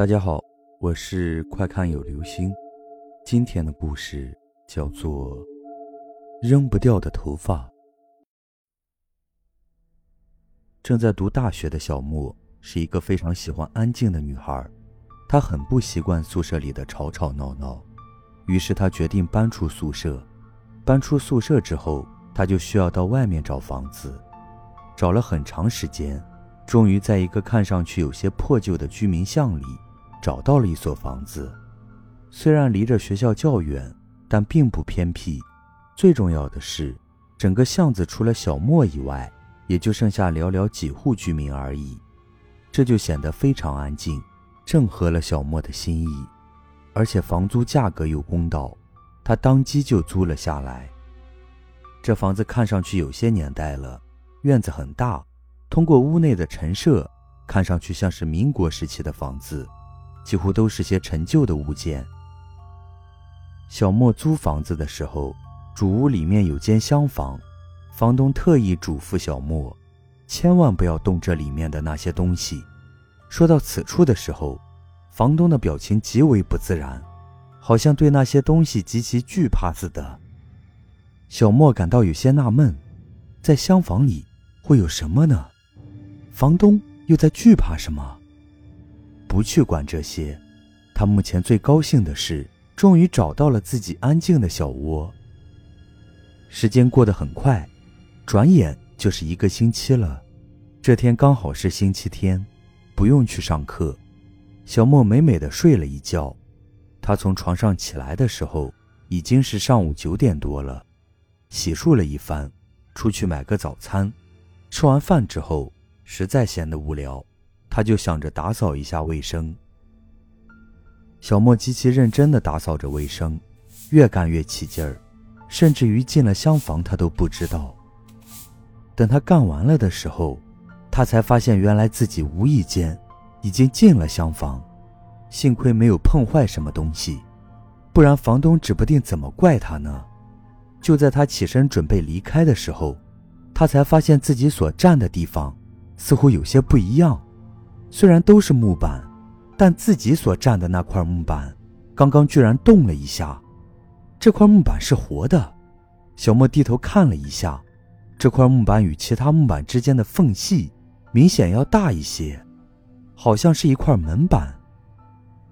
大家好，我是快看有流星。今天的故事叫做《扔不掉的头发》。正在读大学的小莫是一个非常喜欢安静的女孩，她很不习惯宿舍里的吵吵闹闹，于是她决定搬出宿舍。搬出宿舍之后，她就需要到外面找房子，找了很长时间。终于在一个看上去有些破旧的居民巷里，找到了一所房子。虽然离着学校较远，但并不偏僻。最重要的是，整个巷子除了小莫以外，也就剩下寥寥几户居民而已，这就显得非常安静，正合了小莫的心意。而且房租价格又公道，他当即就租了下来。这房子看上去有些年代了，院子很大。通过屋内的陈设，看上去像是民国时期的房子，几乎都是些陈旧的物件。小莫租房子的时候，主屋里面有间厢房，房东特意嘱咐小莫，千万不要动这里面的那些东西。说到此处的时候，房东的表情极为不自然，好像对那些东西极其惧怕似的。小莫感到有些纳闷，在厢房里会有什么呢？房东又在惧怕什么？不去管这些，他目前最高兴的是，终于找到了自己安静的小窝。时间过得很快，转眼就是一个星期了。这天刚好是星期天，不用去上课。小莫美美的睡了一觉。他从床上起来的时候，已经是上午九点多了。洗漱了一番，出去买个早餐。吃完饭之后。实在闲得无聊，他就想着打扫一下卫生。小莫极其认真地打扫着卫生，越干越起劲儿，甚至于进了厢房他都不知道。等他干完了的时候，他才发现原来自己无意间已经进了厢房，幸亏没有碰坏什么东西，不然房东指不定怎么怪他呢。就在他起身准备离开的时候，他才发现自己所站的地方。似乎有些不一样，虽然都是木板，但自己所站的那块木板，刚刚居然动了一下。这块木板是活的。小莫低头看了一下，这块木板与其他木板之间的缝隙明显要大一些，好像是一块门板。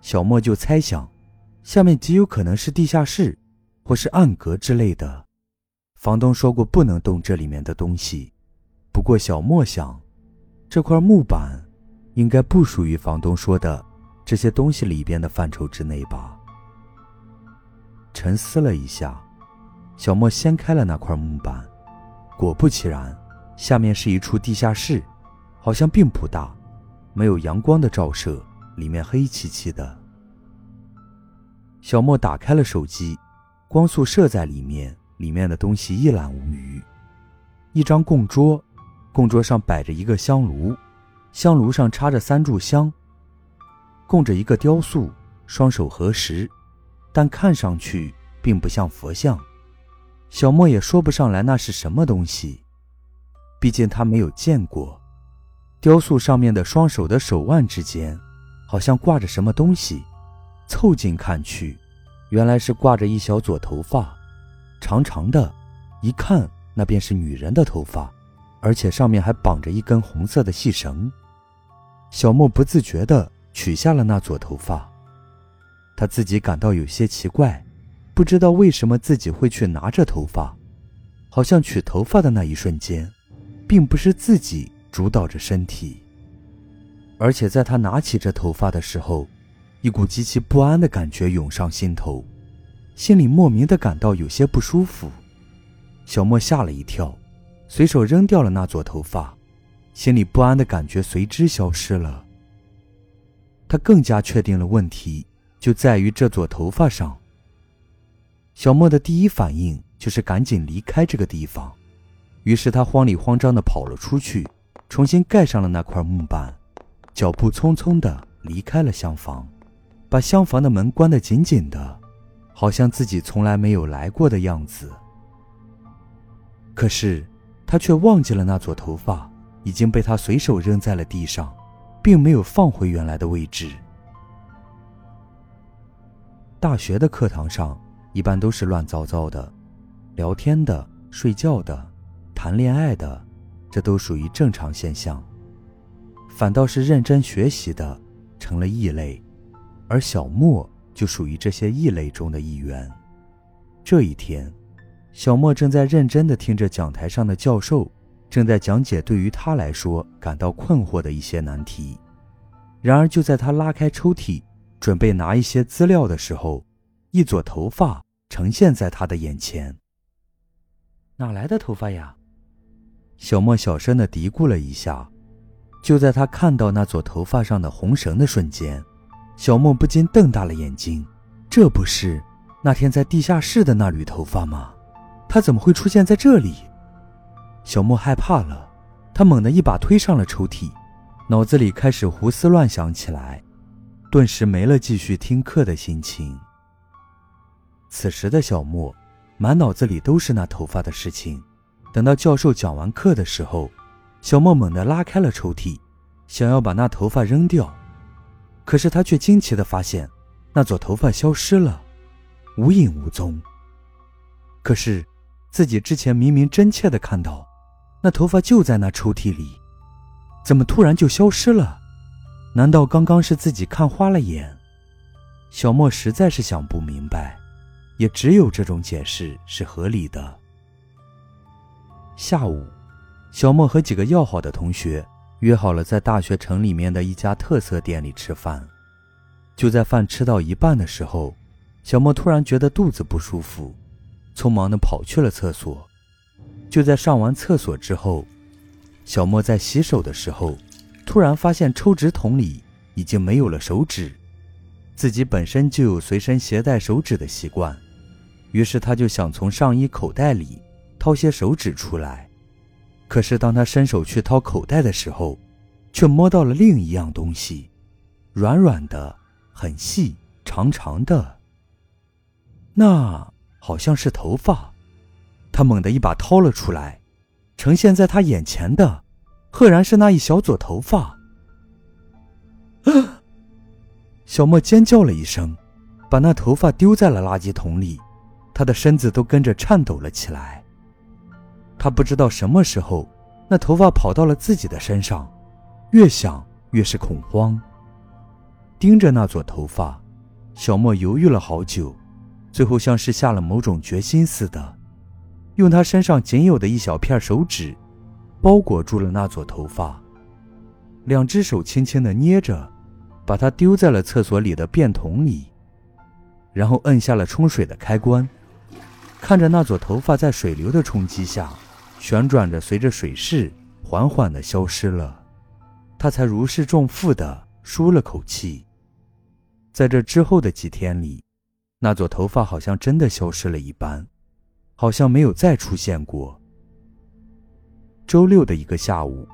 小莫就猜想，下面极有可能是地下室，或是暗格之类的。房东说过不能动这里面的东西，不过小莫想。这块木板，应该不属于房东说的这些东西里边的范畴之内吧？沉思了一下，小莫掀开了那块木板，果不其然，下面是一处地下室，好像并不大，没有阳光的照射，里面黑漆漆的。小莫打开了手机，光速射在里面，里面的东西一览无余，一张供桌。供桌上摆着一个香炉，香炉上插着三炷香，供着一个雕塑，双手合十，但看上去并不像佛像。小莫也说不上来那是什么东西，毕竟他没有见过。雕塑上面的双手的手腕之间，好像挂着什么东西，凑近看去，原来是挂着一小撮头发，长长的，一看那便是女人的头发。而且上面还绑着一根红色的细绳。小莫不自觉地取下了那撮头发，他自己感到有些奇怪，不知道为什么自己会去拿着头发，好像取头发的那一瞬间，并不是自己主导着身体。而且在他拿起这头发的时候，一股极其不安的感觉涌上心头，心里莫名的感到有些不舒服。小莫吓了一跳。随手扔掉了那撮头发，心里不安的感觉随之消失了。他更加确定了问题就在于这撮头发上。小莫的第一反应就是赶紧离开这个地方，于是他慌里慌张地跑了出去，重新盖上了那块木板，脚步匆匆地离开了厢房，把厢房的门关得紧紧的，好像自己从来没有来过的样子。可是。他却忘记了那撮头发已经被他随手扔在了地上，并没有放回原来的位置。大学的课堂上一般都是乱糟糟的，聊天的、睡觉的、谈恋爱的，这都属于正常现象。反倒是认真学习的成了异类，而小莫就属于这些异类中的一员。这一天，小莫正在认真地听着讲台上的教授正在讲解对于他来说感到困惑的一些难题。然而，就在他拉开抽屉。准备拿一些资料的时候，一撮头发呈现在他的眼前。哪来的头发呀？小莫小声的嘀咕了一下。就在他看到那撮头发上的红绳的瞬间，小莫不禁瞪大了眼睛。这不是那天在地下室的那缕头发吗？他怎么会出现在这里？小莫害怕了，他猛地一把推上了抽屉，脑子里开始胡思乱想起来。顿时没了继续听课的心情。此时的小莫，满脑子里都是那头发的事情。等到教授讲完课的时候，小莫猛地拉开了抽屉，想要把那头发扔掉，可是他却惊奇地发现，那撮头发消失了，无影无踪。可是，自己之前明明真切地看到，那头发就在那抽屉里，怎么突然就消失了？难道刚刚是自己看花了眼？小莫实在是想不明白，也只有这种解释是合理的。下午，小莫和几个要好的同学约好了在大学城里面的一家特色店里吃饭。就在饭吃到一半的时候，小莫突然觉得肚子不舒服，匆忙地跑去了厕所。就在上完厕所之后，小莫在洗手的时候。突然发现抽纸筒里已经没有了手纸，自己本身就有随身携带手纸的习惯，于是他就想从上衣口袋里掏些手纸出来。可是当他伸手去掏口袋的时候，却摸到了另一样东西，软软的，很细，长长的。那好像是头发，他猛地一把掏了出来，呈现在他眼前的。赫然是那一小撮头发！小莫尖叫了一声，把那头发丢在了垃圾桶里，他的身子都跟着颤抖了起来。他不知道什么时候，那头发跑到了自己的身上，越想越是恐慌。盯着那撮头发，小莫犹豫了好久，最后像是下了某种决心似的，用他身上仅有的一小片手指。包裹住了那撮头发，两只手轻轻地捏着，把它丢在了厕所里的便桶里，然后摁下了冲水的开关，看着那撮头发在水流的冲击下旋转着，随着水势缓缓地消失了，他才如释重负地舒了口气。在这之后的几天里，那撮头发好像真的消失了一般，好像没有再出现过。周六的一个下午，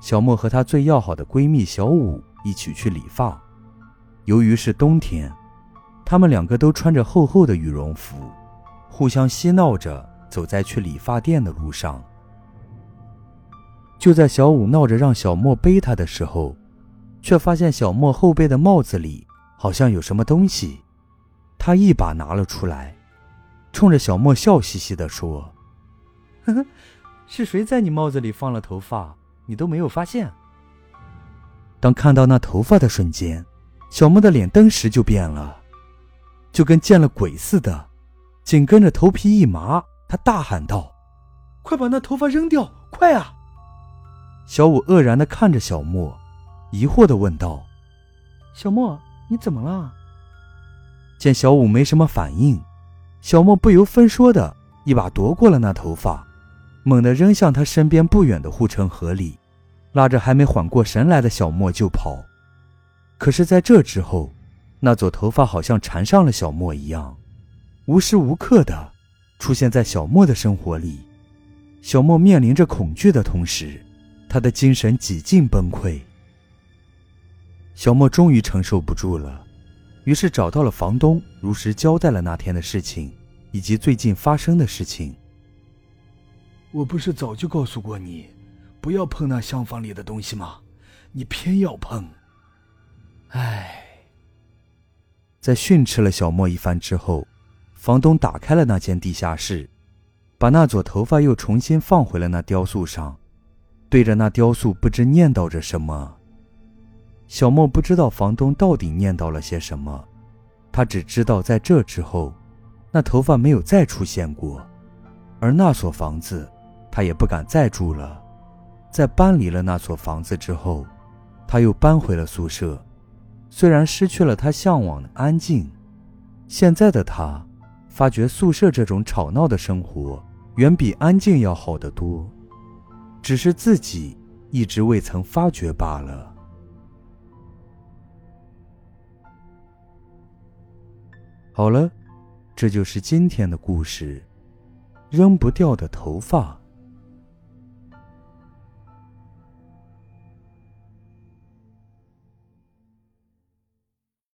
小莫和她最要好的闺蜜小五一起去理发。由于是冬天，她们两个都穿着厚厚的羽绒服，互相嬉闹着走在去理发店的路上。就在小五闹着让小莫背她的时候，却发现小莫后背的帽子里好像有什么东西，她一把拿了出来，冲着小莫笑嘻嘻地说：“呵呵。”是谁在你帽子里放了头发？你都没有发现。当看到那头发的瞬间，小莫的脸登时就变了，就跟见了鬼似的。紧跟着头皮一麻，他大喊道：“快把那头发扔掉！快啊！”小五愕然的看着小莫，疑惑的问道：“小莫，你怎么了？”见小五没什么反应，小莫不由分说的一把夺过了那头发。猛地扔向他身边不远的护城河里，拉着还没缓过神来的小莫就跑。可是，在这之后，那撮头发好像缠上了小莫一样，无时无刻的出现在小莫的生活里。小莫面临着恐惧的同时，他的精神几近崩溃。小莫终于承受不住了，于是找到了房东，如实交代了那天的事情，以及最近发生的事情。我不是早就告诉过你，不要碰那厢房里的东西吗？你偏要碰。唉，在训斥了小莫一番之后，房东打开了那间地下室，把那撮头发又重新放回了那雕塑上，对着那雕塑不知念叨着什么。小莫不知道房东到底念叨了些什么，他只知道在这之后，那头发没有再出现过，而那所房子，他也不敢再住了。在搬离了那所房子之后，他又搬回了宿舍。虽然失去了他向往的安静，现在的他发觉宿舍这种吵闹的生活远比安静要好得多，只是自己一直未曾发觉罢了。好了，这就是今天的故事。扔不掉的头发。